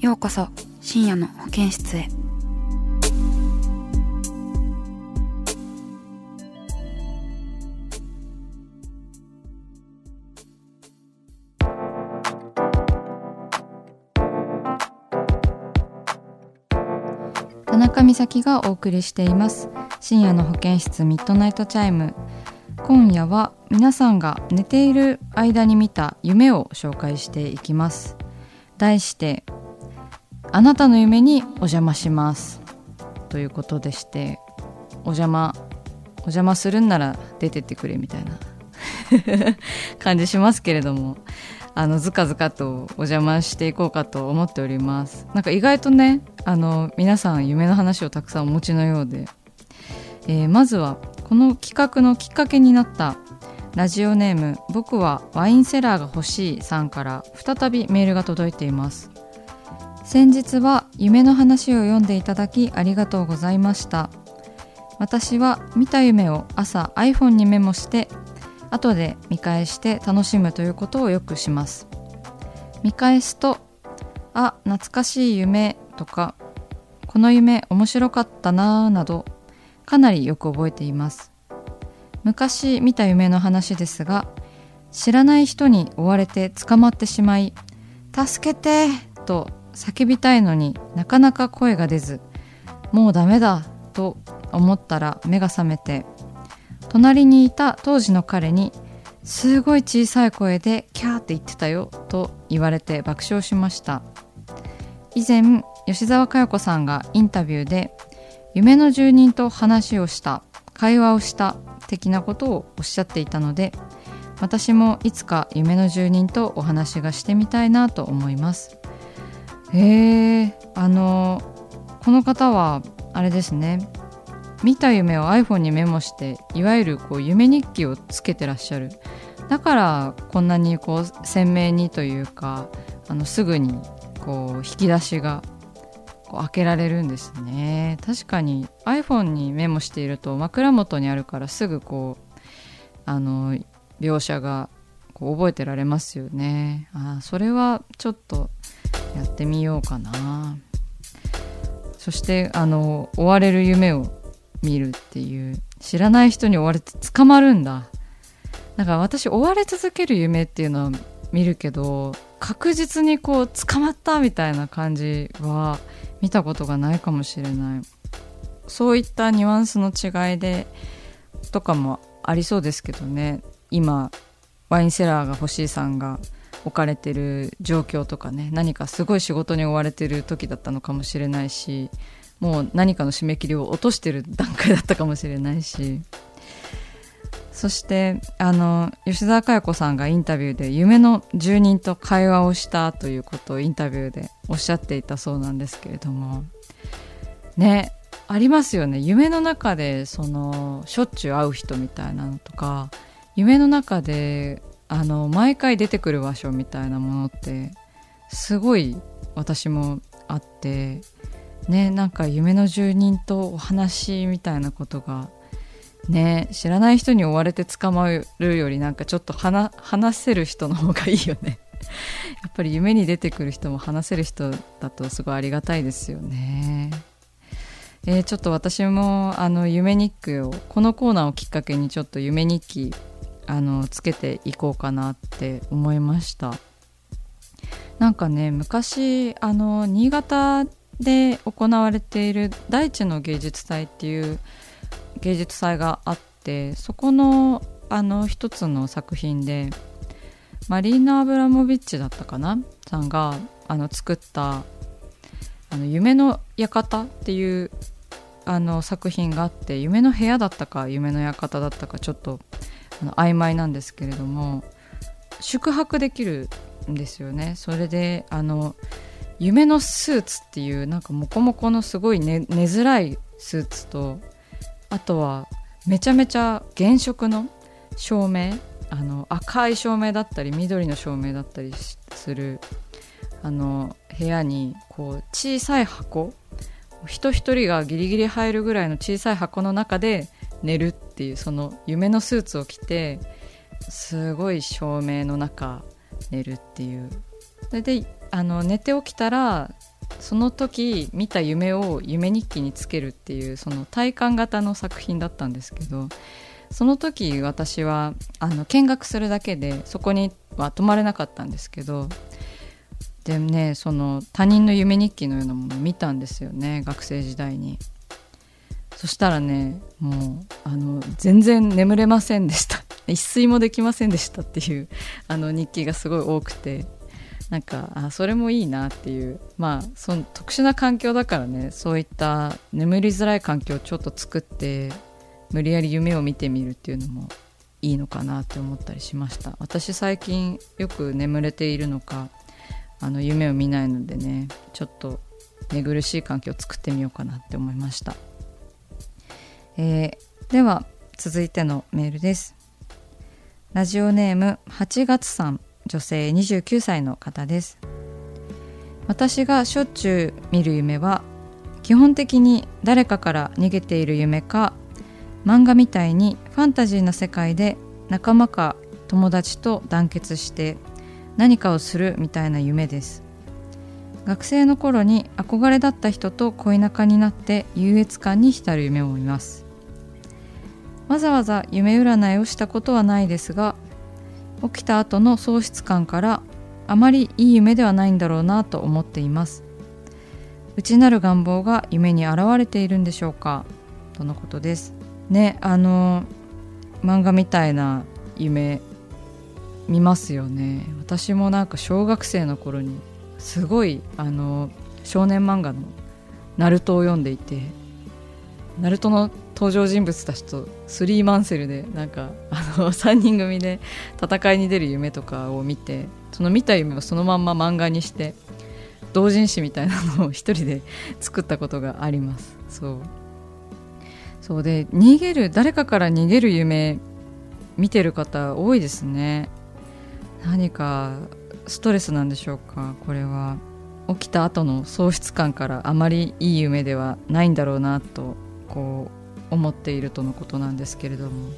ようこそ深夜の保健室へ。田中美咲がお送りしています。深夜の保健室ミッドナイトチャイム。今夜は皆さんが寝ている間に見た夢を紹介していきます。題してあなたの夢にお邪魔します。ということでしてお邪魔お邪魔するんなら出てってくれみたいな 感じしますけれどもあのずかずかとお邪魔していこうかと思っております。なんか意外とねあの皆さん夢の話をたくさんお持ちのようで、えーまずはこの企画のきっかけになったラジオネーム「僕はワインセラーが欲しい」さんから再びメールが届いています。先日は夢の話を読んでいただきありがとうございました私は見た夢を朝 iPhone にメモして後で見返して楽しむということをよくします見返すと「あ懐かしい夢」とか「この夢面白かったな」などかなりよく覚えています昔見た夢の話ですが知らない人に追われて捕まってしまい「助けて!」と叫びたいのになかなか声が出ず「もうダメだ!」と思ったら目が覚めて隣にいた当時の彼に「すごい小さい声でキャーって言ってたよ」と言われて爆笑しました以前吉沢佳代子さんがインタビューで夢の住人と話をした会話をした的なことをおっしゃっていたので私もいつか夢の住人とお話がしてみたいなと思いますへえあのこの方はあれですね。見た夢を iPhone にメモしていわゆるこう夢日記をつけてらっしゃる。だからこんなにこう鮮明にというかあのすぐにこう引き出しがこう開けられるんですね。確かに iPhone にメモしていると枕元にあるからすぐこうあの描写がこう覚えてられますよね。あそれはちょっとやってみようかな。そしてあの追われる夢を見るっていう。知らない人に追われて捕まるんだ。だから私追われ続ける夢っていうのは見るけど確実にこう捕まったみたいな感じは見たことがないかもしれない。そういったニュアンスの違いでとかもありそうですけどね。今ワインセラーが欲しいさんが置かれてる状況とかね何かすごい仕事に追われてる時だったのかもしれないしもう何かの締め切りを落としてる段階だったかもしれないし。そしてあの吉沢佳代子さんがインタビューで夢の住人と会話をしたということをインタビューでおっしゃっていたそうなんですけれども。ねありますよね。夢の中でそのしょっちゅう会う人みたいなのとか夢の中であの毎回出てくる場所みたいなものってすごい私もあってねなんか夢の住人とお話みたいなことがね知らない人に追われて捕まるよりなんかちょっと話せる人の方がいいよね。やっぱり夢に出てくる人も話せる人だとすごいありがたいですよね。えーちょっと私もあの夢日記をこのコーナーをきっかけにちょっと夢日記あのつけていこうかなって思いました。なんかね昔あの新潟で行われている大地の芸術祭っていう芸術祭があってそこのあの一つの作品でマリーナ・アブラモビッチだったかなさんがあの作った「あの夢の館」っていうあの作品があって夢の部屋だったか夢の館だったかちょっとあの曖昧なんですけれども宿泊できるんですよね。それであの夢のスーツっていうなんかモコモコのすごい寝寝づらいスーツとあとはめちゃめちゃ原色の照明あの赤い照明だったり緑の照明だったりするあの部屋にこう小さい箱人一人がギリギリ入るぐらいの小さい箱の中で寝るっていうその夢のスーツを着てすごい照明の中寝るっていう。それであの寝て起きたらその時見た夢を夢日記につけるっていうその体感型の作品だったんですけどその時私はあの見学するだけでそこには泊まれなかったんですけどでねその他人の夢日記のようなものを見たんですよね学生時代に。そしたらねもうあの全然眠れませんでした。一睡もできませんでしたっていうあの日記がすごい多くて。なんかあそれもいいなっていう。まあその特殊な環境だからねそういった眠りづらい環境をちょっと作って無理やり夢を見てみるっていうのもいいのかなって思ったりしました。私最近よく眠れているのかあの夢を見ないのでねちょっと寝苦しい環境を作ってみようかなって思いました、えー、では続いてのメールです。ラジオネーム8月さん。女性29歳の方です。私がしょっちゅう見る夢は基本的に誰かから逃げている夢か漫画みたいにファンタジーな世界で仲間か友達と団結して何かをするみたいな夢です。学生の頃に憧れだった人と恋仲になって優越感に浸る夢を見ます。わざわざ夢占いをしたことはないですが起きた後の喪失感からあまりいい夢ではないんだろうなと思っています。内なる願望が夢に現れているんでしょうかとのことです。ねあの漫画みたいな夢見ますよね。私もなんか小学生の頃にすごいあの少年漫画の「ナルトを読んでいてナルトの登場人物たちとスリーマンセルでなんか あの3人組で戦いに出る夢とかを見てその見た夢をそのまんま漫画にして同人誌みたいなのを一人で 作ったことがあります。そう。そうで逃げる誰かから逃げる夢見てる方多いですね。何かストレスなんでしょうかこれは。起きた後の喪失感からあまりいい夢ではないんだろうなとこう思っているとのことなんですけれども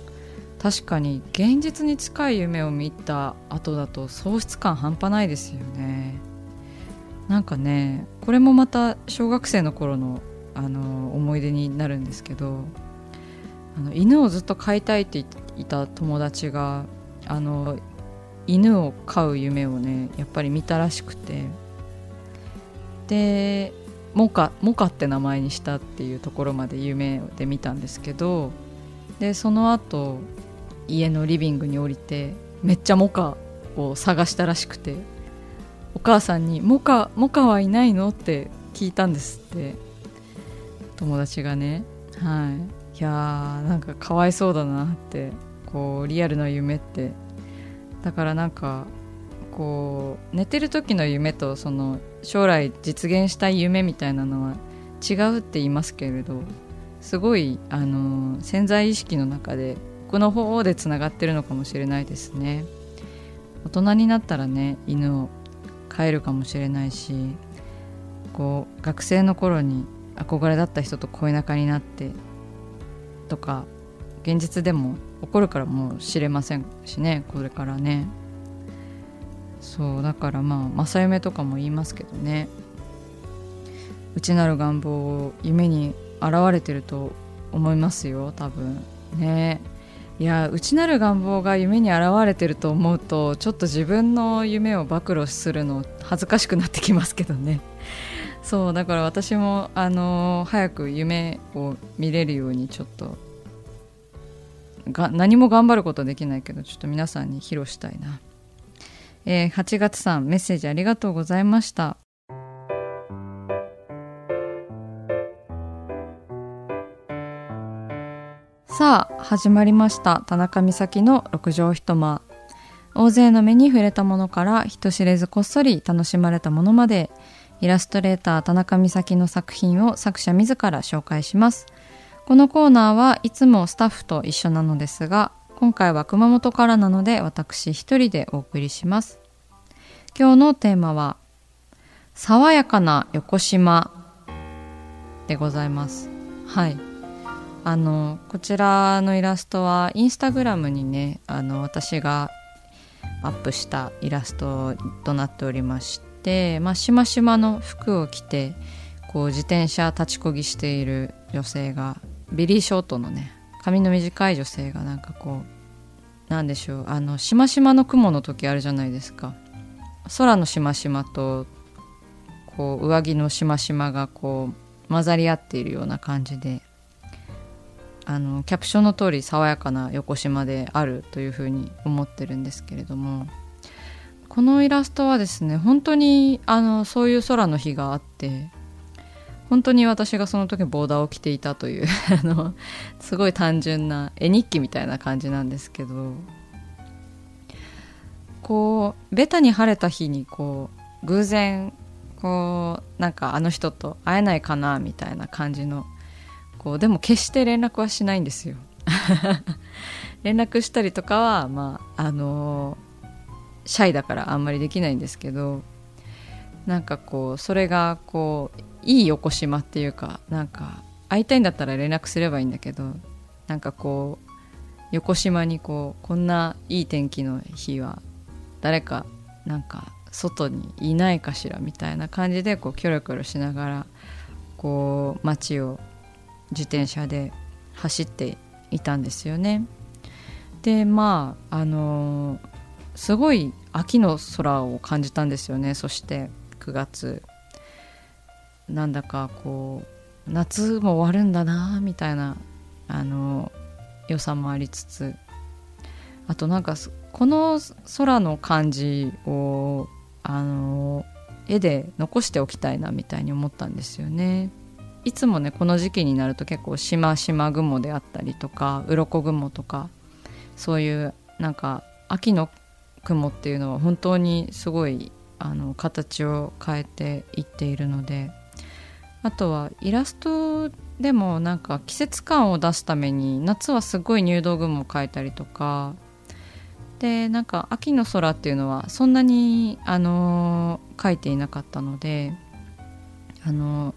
確かに現実に近い夢を見た後だと喪失感半端ないですよね。なんかねこれもまた小学生の頃のあの思い出になるんですけどあの犬をずっと飼いたいって言っていた友達があの犬を飼う夢をねやっぱり見たらしくて。でモカモカって名前にしたっていうところまで夢で見たんですけどでその後家のリビングに降りてめっちゃモカを探したらしくてお母さんに「モカモカはいないの?」って聞いたんですって友達がね。はい。いやーなんかかわいそうだなってこうリアルな夢って。だからなんかこう寝てる時の夢とその将来実現したい夢みたいなのは違うって言いますけれどすごいあの潜在意識の中で奥の方でつながってるのかもしれないですね。大人になったらね犬を飼えるかもしれないしこう学生の頃に憧れだった人と恋仲になってとか現実でも起こるからもう知れませんしねこれからね。そうだからまあ正夢とかも言いますけどね。内なる願望を夢に現れてると思いますよ多分。ね。いや内なる願望が夢に現れてると思うとちょっと自分の夢を暴露するの恥ずかしくなってきますけどね。そうだから私もあの早く夢を見れるようにちょっとが何も頑張ることできないけどちょっと皆さんに披露したいな、えー、8月さんメッセージありがとうございました。さあ始まりました。田中美咲の六畳一間。大勢の目に触れたものから人知れずこっそり楽しまれたものまでイラストレーター田中美咲の作品を作者自ら紹介します。このコーナーはいつもスタッフと一緒なのですが今回は熊本からなので私一人でお送りします。今日のテーマは爽やかな横島でございます。はい。あのこちらのイラストはインスタグラムにねあの私がアップしたイラストとなっておりまして、まあ、しましまの服を着てこう自転車立ちこぎしている女性がビリー・ショートのね髪の短い女性がなんかこうなんでしょうあのしましまの雲の時あるじゃないですか。空のしましまとこう上着のしましまがこう混ざり合っているような感じであのキャプションの通り爽やかな横島であるというふうに思ってるんですけれどもこのイラストはですね本当にあのそういう空の日があって本当に私がその時ボーダーを着ていたという あのすごい単純な絵日記みたいな感じなんですけどこうベタに晴れた日にこう偶然こうなんかあの人と会えないかなみたいな感じのこうでも決して連絡はしないんですよ。連絡したりとかはまああの、シャイだからあんまりできないんですけどなんかこうそれがこういい横島っていうかなんか会いたいんだったら連絡すればいいんだけどなんかこう横島にこうこんないい天気の日は誰かなんか外にいないかしらみたいな感じでこうキョロキョロしながらこう街を自転車で走っていたんですよね。でまああのすごい秋の空を感じたんですよねそして9月なんだかこう夏も終わるんだなみたいなあの良さもありつつあとなんかこの空の感じをあの絵で残しておきたいなみたいに思ったんですよね。いつもねこの時期になると結構しましま雲であったりとか鱗雲とかそういうなんか秋の雲っていうのは本当にすごいあの形を変えていっているのであとはイラストでもなんか季節感を出すために夏はすごい入道雲を描いたりとか。でなんか秋の空っていうのはそんなにあの描いていなかったのであの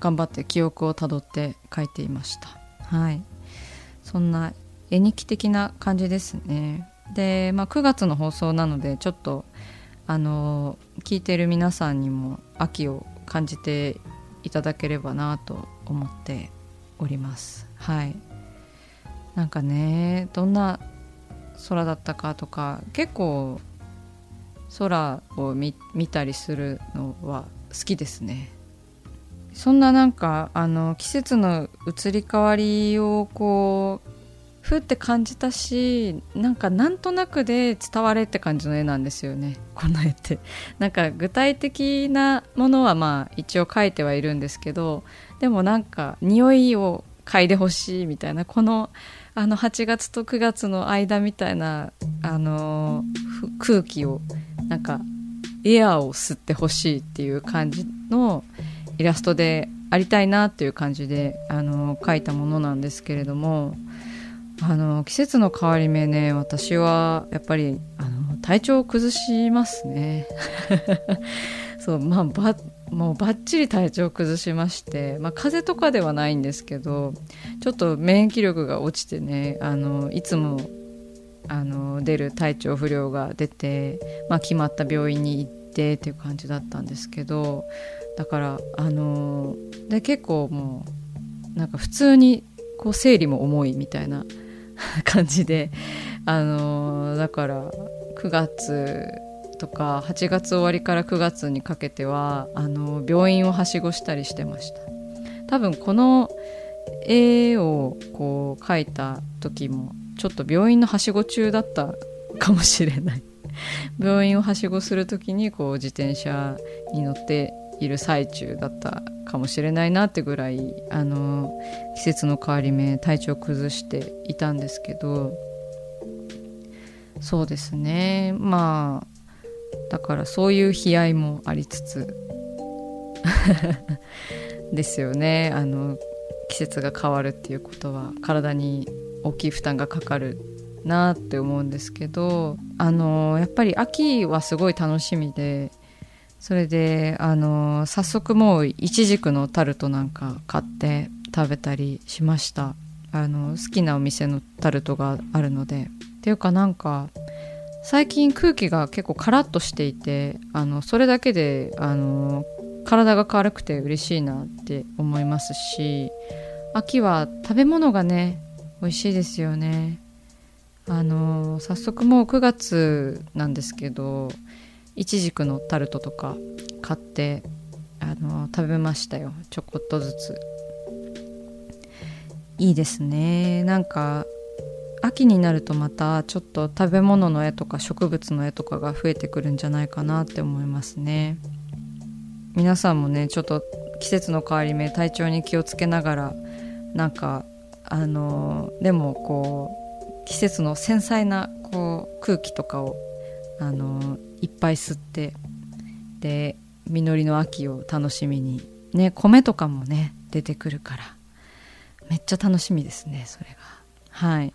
頑張って記憶をたどって書いていました。はい。そんな絵日記的な感じですね。で、まあ、9月の放送なのでちょっとあの聞いてる皆さんにも秋を感じていただければなと思っております。はい。なんかねどんな空だったかとか結構空を見たりするのは好きですね。そんななんかあの季節の移り変わりをこうふって感じたしなんかなんとなくで伝われって感じの絵なんですよね。この絵って。なんか具体的なものはまあ一応描いてはいるんですけどでもなんか匂いを嗅いでほしいみたいなこのあの8月と9月の間みたいなあの空気をなんかエアーを吸ってほしいっていう感じのイラストでありたいなっていう感じであの描いたものなんですけれどもあの季節の変わり目ね私はやっぱりあの体調を崩しますね。そうまあばもうばっちり体調を崩しまして、まあ、風邪とかではないんですけどちょっと免疫力が落ちてねあのいつもあの出る体調不良が出て、まあ、決まった病院に行ってっていう感じだったんですけどだからあの、で結構もうなんか普通にこう生理も重いみたいな 感じであのだから9月とか8月終わりから9月にかけてはあの病院をはしごしたりしてました。多分この絵をこう描いた時もちょっと病院のはしご中だったかもしれない。病院をはしごする時にこう自転車に乗っている最中だったかもしれないなってぐらいあの季節の変わり目体調崩していたんですけどそうですね。まあだからそういう悲哀もありつつ ですよね。あの季節が変わるっていうことは体に大きい負担がかかるなって思うんですけどあのやっぱり秋はすごい楽しみでそれであの早速もういちじくのタルトなんか買って食べたりしました。あの好きなお店のタルトがあるので。っていうかなんか最近空気が結構カラッとしていてあのそれだけであの体が軽くて嬉しいなって思いますし秋は食べ物がね美味しいですよね。あの早速もう9月なんですけどいちじくのタルトとか買ってあの食べましたよ。ちょこっとずつ。いいですね。なんか秋になるとまたちょっと食べ物の絵とか植物の絵とかが増えてくるんじゃないかなって思いますね。皆さんもねちょっと季節の変わり目体調に気をつけながらなんかあのでもこう季節の繊細なこう空気とかをあのいっぱい吸ってで実りの秋を楽しみにね米とかもね出てくるからめっちゃ楽しみですねそれが。はい。